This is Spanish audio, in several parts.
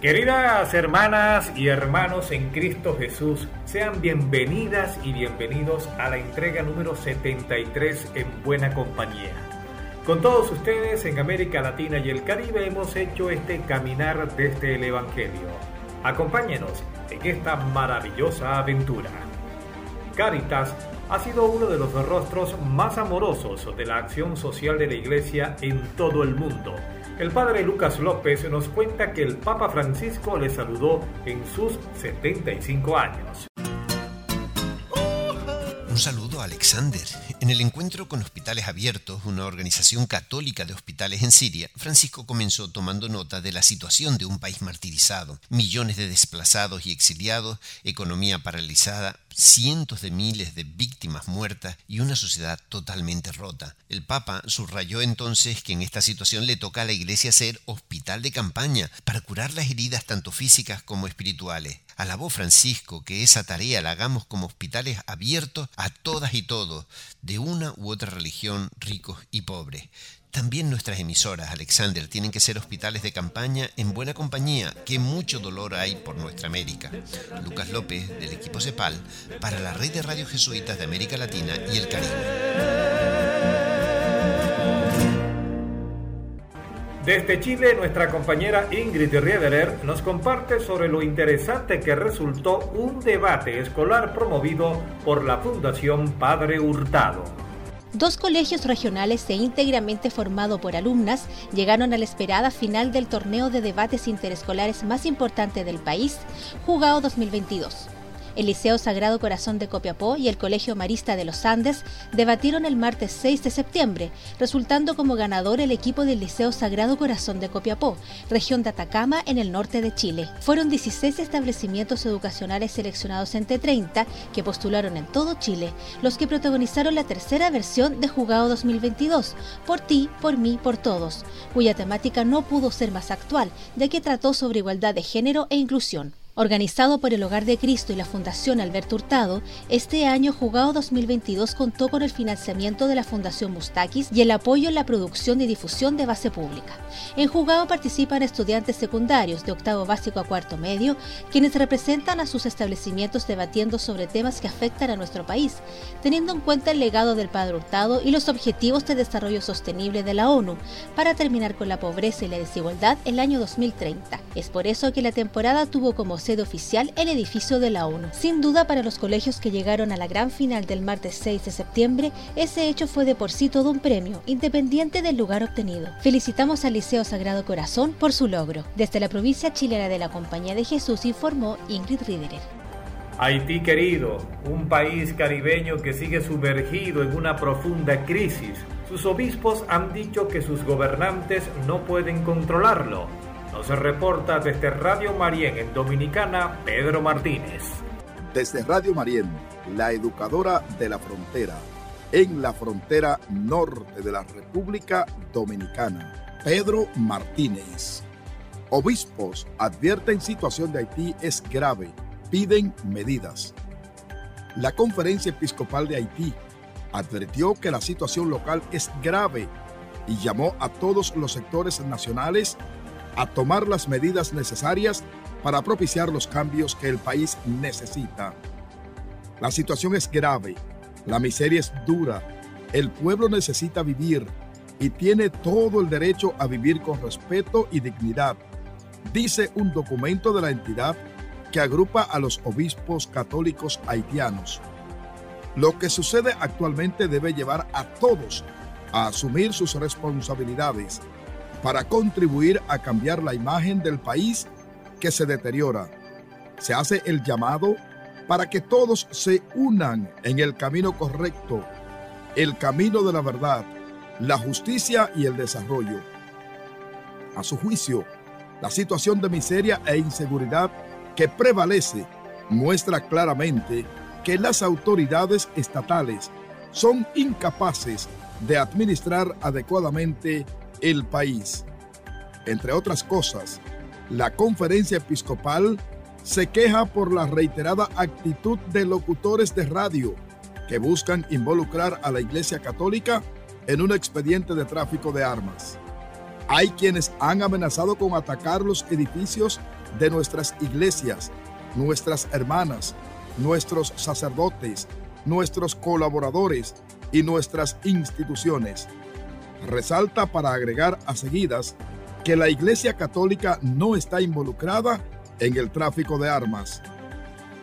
Queridas hermanas y hermanos en Cristo Jesús, sean bienvenidas y bienvenidos a la entrega número 73 en Buena Compañía. Con todos ustedes en América Latina y el Caribe hemos hecho este caminar desde el Evangelio. Acompáñenos en esta maravillosa aventura. Caritas ha sido uno de los rostros más amorosos de la acción social de la Iglesia en todo el mundo el padre Lucas López nos cuenta que el Papa Francisco le saludó en sus 75 años. Un saludo Alexander. En el encuentro con Hospitales Abiertos, una organización católica de hospitales en Siria, Francisco comenzó tomando nota de la situación de un país martirizado, millones de desplazados y exiliados, economía paralizada, cientos de miles de víctimas muertas y una sociedad totalmente rota. El Papa subrayó entonces que en esta situación le toca a la Iglesia ser hospital de campaña para curar las heridas tanto físicas como espirituales. Alabó Francisco que esa tarea la hagamos como hospitales abiertos a todas y todos, de una u otra religión, ricos y pobres. También nuestras emisoras, Alexander, tienen que ser hospitales de campaña en buena compañía, que mucho dolor hay por nuestra América. Lucas López, del equipo CEPAL, para la red de radio jesuitas de América Latina y el Caribe. Desde Chile, nuestra compañera Ingrid Riederer nos comparte sobre lo interesante que resultó un debate escolar promovido por la Fundación Padre Hurtado. Dos colegios regionales e íntegramente formados por alumnas llegaron a la esperada final del torneo de debates interescolares más importante del país, jugado 2022. El Liceo Sagrado Corazón de Copiapó y el Colegio Marista de los Andes debatieron el martes 6 de septiembre, resultando como ganador el equipo del Liceo Sagrado Corazón de Copiapó, región de Atacama en el norte de Chile. Fueron 16 establecimientos educacionales seleccionados entre 30 que postularon en todo Chile, los que protagonizaron la tercera versión de Jugado 2022, Por ti, por mí, por todos, cuya temática no pudo ser más actual, ya que trató sobre igualdad de género e inclusión. Organizado por el Hogar de Cristo y la Fundación Alberto Hurtado, este año Jugado 2022 contó con el financiamiento de la Fundación Mustakis y el apoyo en la producción y difusión de base pública. En Jugado participan estudiantes secundarios de octavo básico a cuarto medio, quienes representan a sus establecimientos debatiendo sobre temas que afectan a nuestro país, teniendo en cuenta el legado del Padre Hurtado y los objetivos de desarrollo sostenible de la ONU para terminar con la pobreza y la desigualdad el año 2030. Es por eso que la temporada tuvo como sede oficial el edificio de la ONU. Sin duda para los colegios que llegaron a la gran final del martes 6 de septiembre, ese hecho fue de por sí todo un premio, independiente del lugar obtenido. Felicitamos al Liceo Sagrado Corazón por su logro. Desde la provincia chilena de la Compañía de Jesús informó Ingrid Riederer. Haití querido, un país caribeño que sigue sumergido en una profunda crisis. Sus obispos han dicho que sus gobernantes no pueden controlarlo se reporta desde Radio Marién en Dominicana, Pedro Martínez. Desde Radio Marién, la educadora de la frontera, en la frontera norte de la República Dominicana, Pedro Martínez. Obispos advierten situación de Haití es grave, piden medidas. La Conferencia Episcopal de Haití advirtió que la situación local es grave y llamó a todos los sectores nacionales a tomar las medidas necesarias para propiciar los cambios que el país necesita. La situación es grave, la miseria es dura, el pueblo necesita vivir y tiene todo el derecho a vivir con respeto y dignidad, dice un documento de la entidad que agrupa a los obispos católicos haitianos. Lo que sucede actualmente debe llevar a todos a asumir sus responsabilidades para contribuir a cambiar la imagen del país que se deteriora. Se hace el llamado para que todos se unan en el camino correcto, el camino de la verdad, la justicia y el desarrollo. A su juicio, La situación de miseria e inseguridad que prevalece muestra claramente que las autoridades estatales son incapaces de administrar adecuadamente el país. Entre otras cosas, la conferencia episcopal se queja por la reiterada actitud de locutores de radio que buscan involucrar a la Iglesia Católica en un expediente de tráfico de armas. Hay quienes han amenazado con atacar los edificios de nuestras iglesias, nuestras hermanas, nuestros sacerdotes, nuestros colaboradores y nuestras instituciones. Resalta para agregar a seguidas que la Iglesia Católica no está involucrada en el tráfico de armas.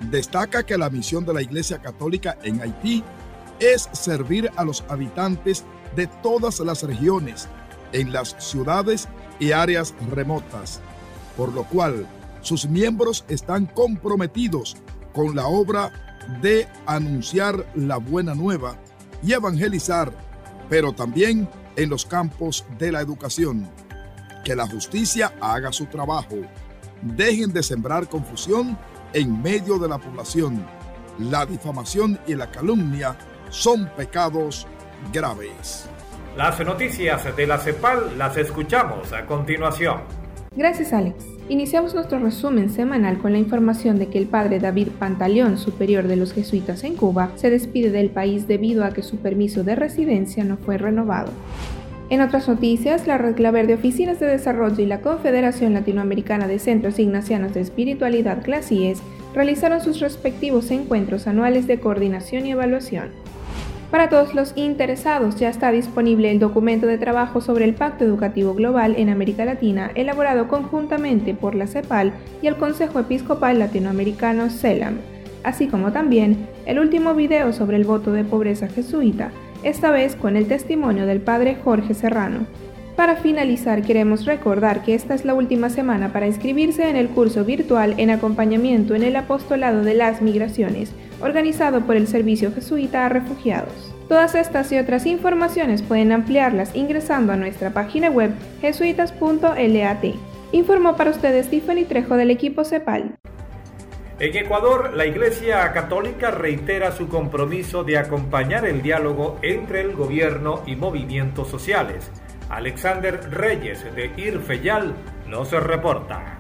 Destaca que la misión de la Iglesia Católica en Haití es servir a los habitantes de todas las regiones, en las ciudades y áreas remotas, por lo cual sus miembros están comprometidos con la obra de anunciar la buena nueva y evangelizar, pero también en los campos de la educación. Que la justicia haga su trabajo. Dejen de sembrar confusión en medio de la población. La difamación y la calumnia son pecados graves. Las noticias de la CEPAL las escuchamos a continuación. Gracias Alex. Iniciamos nuestro resumen semanal con la información de que el padre David Pantaleón, superior de los jesuitas en Cuba, se despide del país debido a que su permiso de residencia no fue renovado. En otras noticias, la Red Claver de Oficinas de Desarrollo y la Confederación Latinoamericana de Centros Ignacianos de Espiritualidad CLASIES realizaron sus respectivos encuentros anuales de coordinación y evaluación. Para todos los interesados ya está disponible el documento de trabajo sobre el Pacto Educativo Global en América Latina elaborado conjuntamente por la CEPAL y el Consejo Episcopal Latinoamericano CELAM, así como también el último video sobre el voto de pobreza jesuita, esta vez con el testimonio del padre Jorge Serrano. Para finalizar, queremos recordar que esta es la última semana para inscribirse en el curso virtual en acompañamiento en el apostolado de las migraciones, organizado por el Servicio Jesuita a Refugiados. Todas estas y otras informaciones pueden ampliarlas ingresando a nuestra página web jesuitas.lat. Informó para ustedes Tiffany Trejo del equipo CEPAL. En Ecuador, la Iglesia Católica reitera su compromiso de acompañar el diálogo entre el gobierno y movimientos sociales. Alexander Reyes de Irfeyal nos reporta.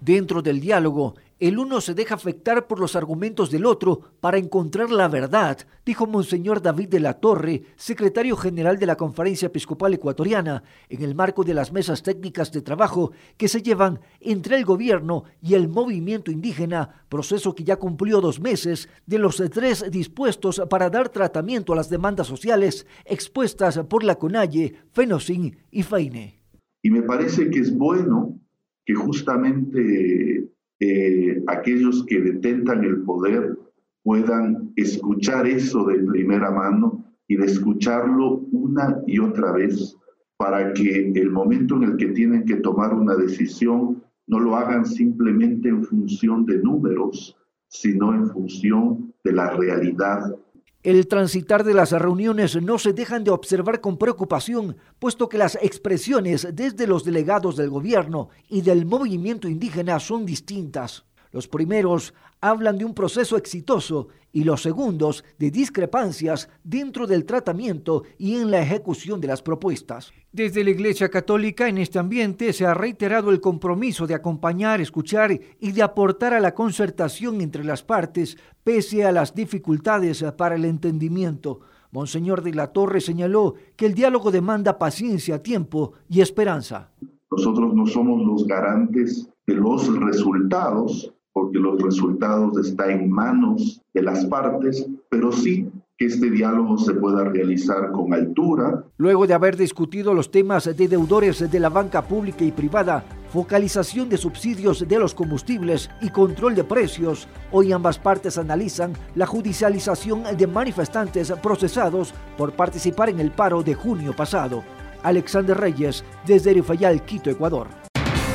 Dentro del diálogo, el uno se deja afectar por los argumentos del otro para encontrar la verdad, dijo Monseñor David de la Torre, secretario general de la Conferencia Episcopal Ecuatoriana, en el marco de las mesas técnicas de trabajo que se llevan entre el gobierno y el movimiento indígena, proceso que ya cumplió dos meses de los tres dispuestos para dar tratamiento a las demandas sociales expuestas por la CONAIE, FENOCIN y FAINE. Y me parece que es bueno que justamente eh, aquellos que detentan el poder puedan escuchar eso de primera mano y de escucharlo una y otra vez para que el momento en el que tienen que tomar una decisión no lo hagan simplemente en función de números, sino en función de la realidad el transitar de las reuniones no se dejan de observar con preocupación, puesto que las expresiones desde los delegados del gobierno y del movimiento indígena son distintas. Los primeros hablan de un proceso exitoso y los segundos de discrepancias dentro del tratamiento y en la ejecución de las propuestas. Desde la Iglesia Católica en este ambiente se ha reiterado el compromiso de acompañar, escuchar y de aportar a la concertación entre las partes pese a las dificultades para el entendimiento. Monseñor de la Torre señaló que el diálogo demanda paciencia, tiempo y esperanza. Nosotros no somos los garantes de los resultados, porque los resultados están en manos de las partes, pero sí que este diálogo se pueda realizar con altura. Luego de haber discutido los temas de deudores de la banca pública y privada, focalización de subsidios de los combustibles y control de precios, hoy ambas partes analizan la judicialización de manifestantes procesados por participar en el paro de junio pasado. Alexander Reyes, desde Erifayal, Quito, Ecuador.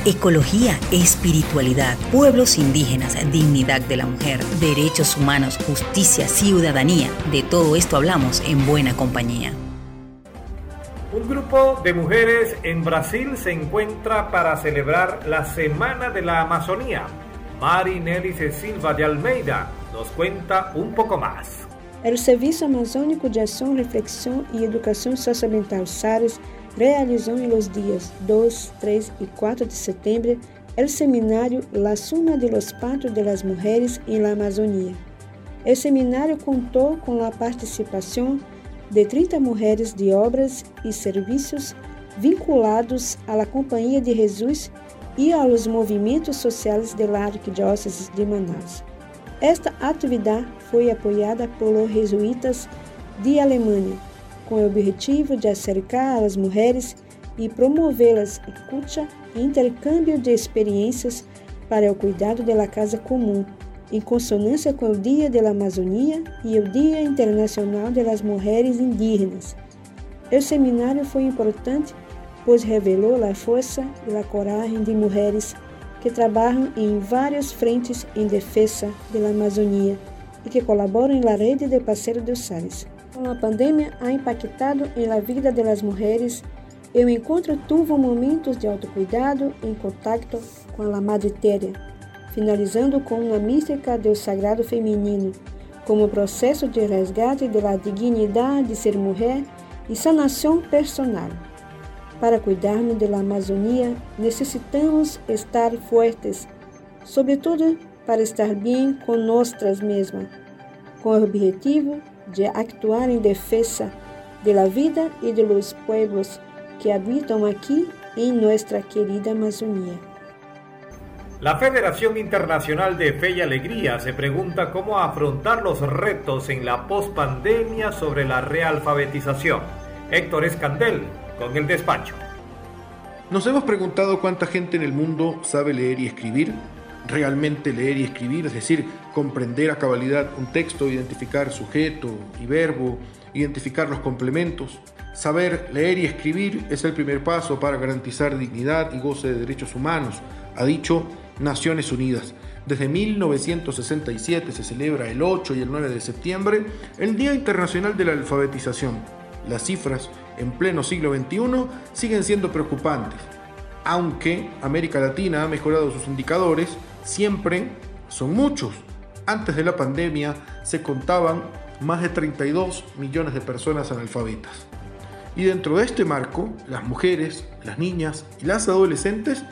Ecología, espiritualidad, pueblos indígenas, dignidad de la mujer, derechos humanos, justicia, ciudadanía. De todo esto hablamos en buena compañía. Un grupo de mujeres en Brasil se encuentra para celebrar la Semana de la Amazonía. Mari Nelly Silva de Almeida nos cuenta un poco más. El Servicio Amazónico de Acción, Reflexión y Educación Socioambiental SARES realizó en los días 2, 3 y 4 de septiembre el seminario La Suma de los Pactos de las Mujeres en la Amazonía. El seminario contó con la participación de 30 mulheres de obras e serviços vinculados à Companhia de Jesus e aos movimentos sociais da Arquidiócese de Manaus. Esta atividade foi apoiada pelos jesuítas de Alemanha, com o objetivo de acercar as mulheres e promovê-las escuta e intercâmbio de experiências para o cuidado da casa comum em consonância com o Dia da Amazônia e o Dia Internacional das Mulheres Indígenas. O seminário foi importante, pois revelou a força e a coragem de mulheres que trabalham em várias frentes em defesa da Amazônia e que colaboram na rede de parceiros dos Sales la pandemia ha impactado em la vida de las mujeres, encontro encuentro tuvo momentos de autocuidado em contacto com a madre tierra, finalizando com uma mística do sagrado feminino como processo de resgate de la dignidade de ser mulher e sanação personal. Para cuidarmos de la Amazonía necessitamos estar fortes, sobretudo para estar bem con nosotras com o objetivo objetivo de actuar em defesa da vida e dos pueblos que habitam aqui em nossa querida Amazônia. La Federación Internacional de Fe y Alegría se pregunta cómo afrontar los retos en la pospandemia sobre la realfabetización. Héctor Escandel, con el despacho. Nos hemos preguntado cuánta gente en el mundo sabe leer y escribir. Realmente leer y escribir, es decir, comprender a cabalidad un texto, identificar sujeto y verbo, identificar los complementos. Saber leer y escribir es el primer paso para garantizar dignidad y goce de derechos humanos, ha dicho Naciones Unidas. Desde 1967 se celebra el 8 y el 9 de septiembre el Día Internacional de la Alfabetización. Las cifras en pleno siglo XXI siguen siendo preocupantes. Aunque América Latina ha mejorado sus indicadores, siempre son muchos. Antes de la pandemia se contaban más de 32 millones de personas analfabetas. Y dentro de este marco, las mujeres, las niñas y las adolescentes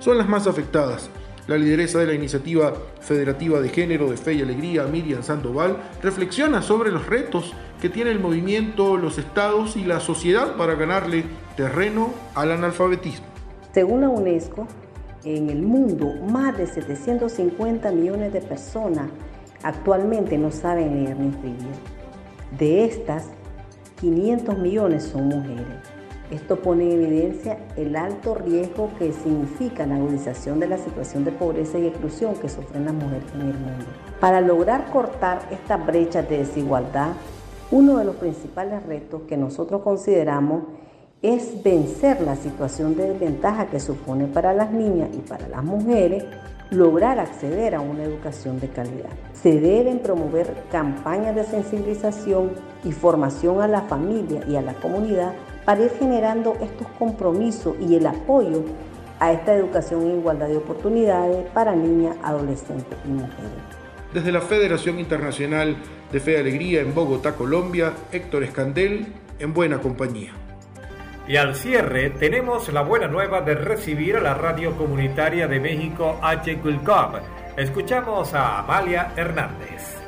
son las más afectadas, la lideresa de la Iniciativa Federativa de Género de Fe y Alegría, Miriam Sandoval, reflexiona sobre los retos que tiene el movimiento, los estados y la sociedad para ganarle terreno al analfabetismo. Según la UNESCO, en el mundo más de 750 millones de personas actualmente no saben leer ni escribir. De estas, 500 millones son mujeres. Esto pone en evidencia el alto riesgo que significa la agudización de la situación de pobreza y exclusión que sufren las mujeres en el mundo. Para lograr cortar esta brecha de desigualdad, uno de los principales retos que nosotros consideramos es vencer la situación de desventaja que supone para las niñas y para las mujeres lograr acceder a una educación de calidad. Se deben promover campañas de sensibilización y formación a la familia y a la comunidad para ir generando estos compromisos y el apoyo a esta educación en igualdad de oportunidades para niñas, adolescentes y mujeres. Desde la Federación Internacional de Fe y Alegría en Bogotá, Colombia, Héctor Escandel, en buena compañía. Y al cierre tenemos la buena nueva de recibir a la radio comunitaria de México H. Escuchamos a Amalia Hernández.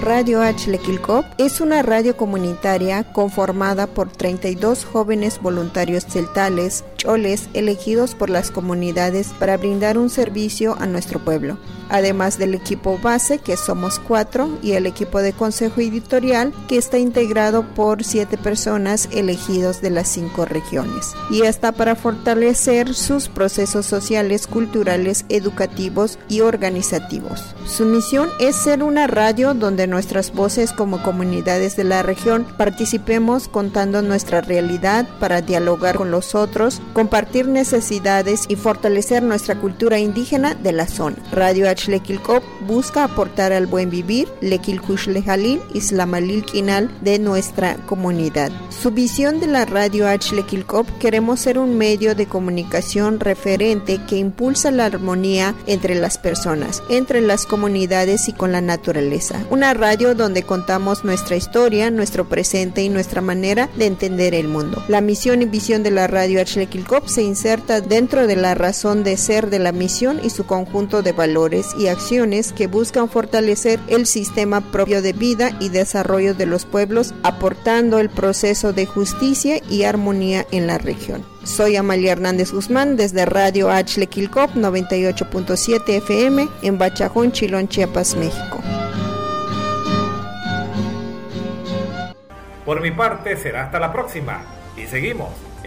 Radio Achlequilcop es una radio comunitaria conformada por 32 jóvenes voluntarios celtales, choles, elegidos por las comunidades para brindar un servicio a nuestro pueblo además del equipo base, que somos cuatro, y el equipo de consejo editorial, que está integrado por siete personas elegidos de las cinco regiones. Y está para fortalecer sus procesos sociales, culturales, educativos y organizativos. Su misión es ser una radio donde nuestras voces como comunidades de la región, participemos contando nuestra realidad para dialogar con los otros, compartir necesidades y fortalecer nuestra cultura indígena de la zona. Radio H. Lequilcop busca aportar al buen vivir, Lequilcush Lejalil, Islamalil Quinal de nuestra comunidad. Su visión de la Radio H. Lequilcop queremos ser un medio de comunicación referente que impulsa la armonía entre las personas, entre las comunidades y con la naturaleza. Una radio donde contamos nuestra historia, nuestro presente y nuestra manera de entender el mundo. La misión y visión de la radio Kilkop se inserta dentro de la razón de ser de la misión y su conjunto de valores y acciones que buscan fortalecer el sistema propio de vida y desarrollo de los pueblos, aportando el proceso de justicia y armonía en la región. Soy Amalia Hernández Guzmán desde Radio H. Kilcop 98.7 FM en Bachajón, Chilón, Chiapas, México. Por mi parte será hasta la próxima y seguimos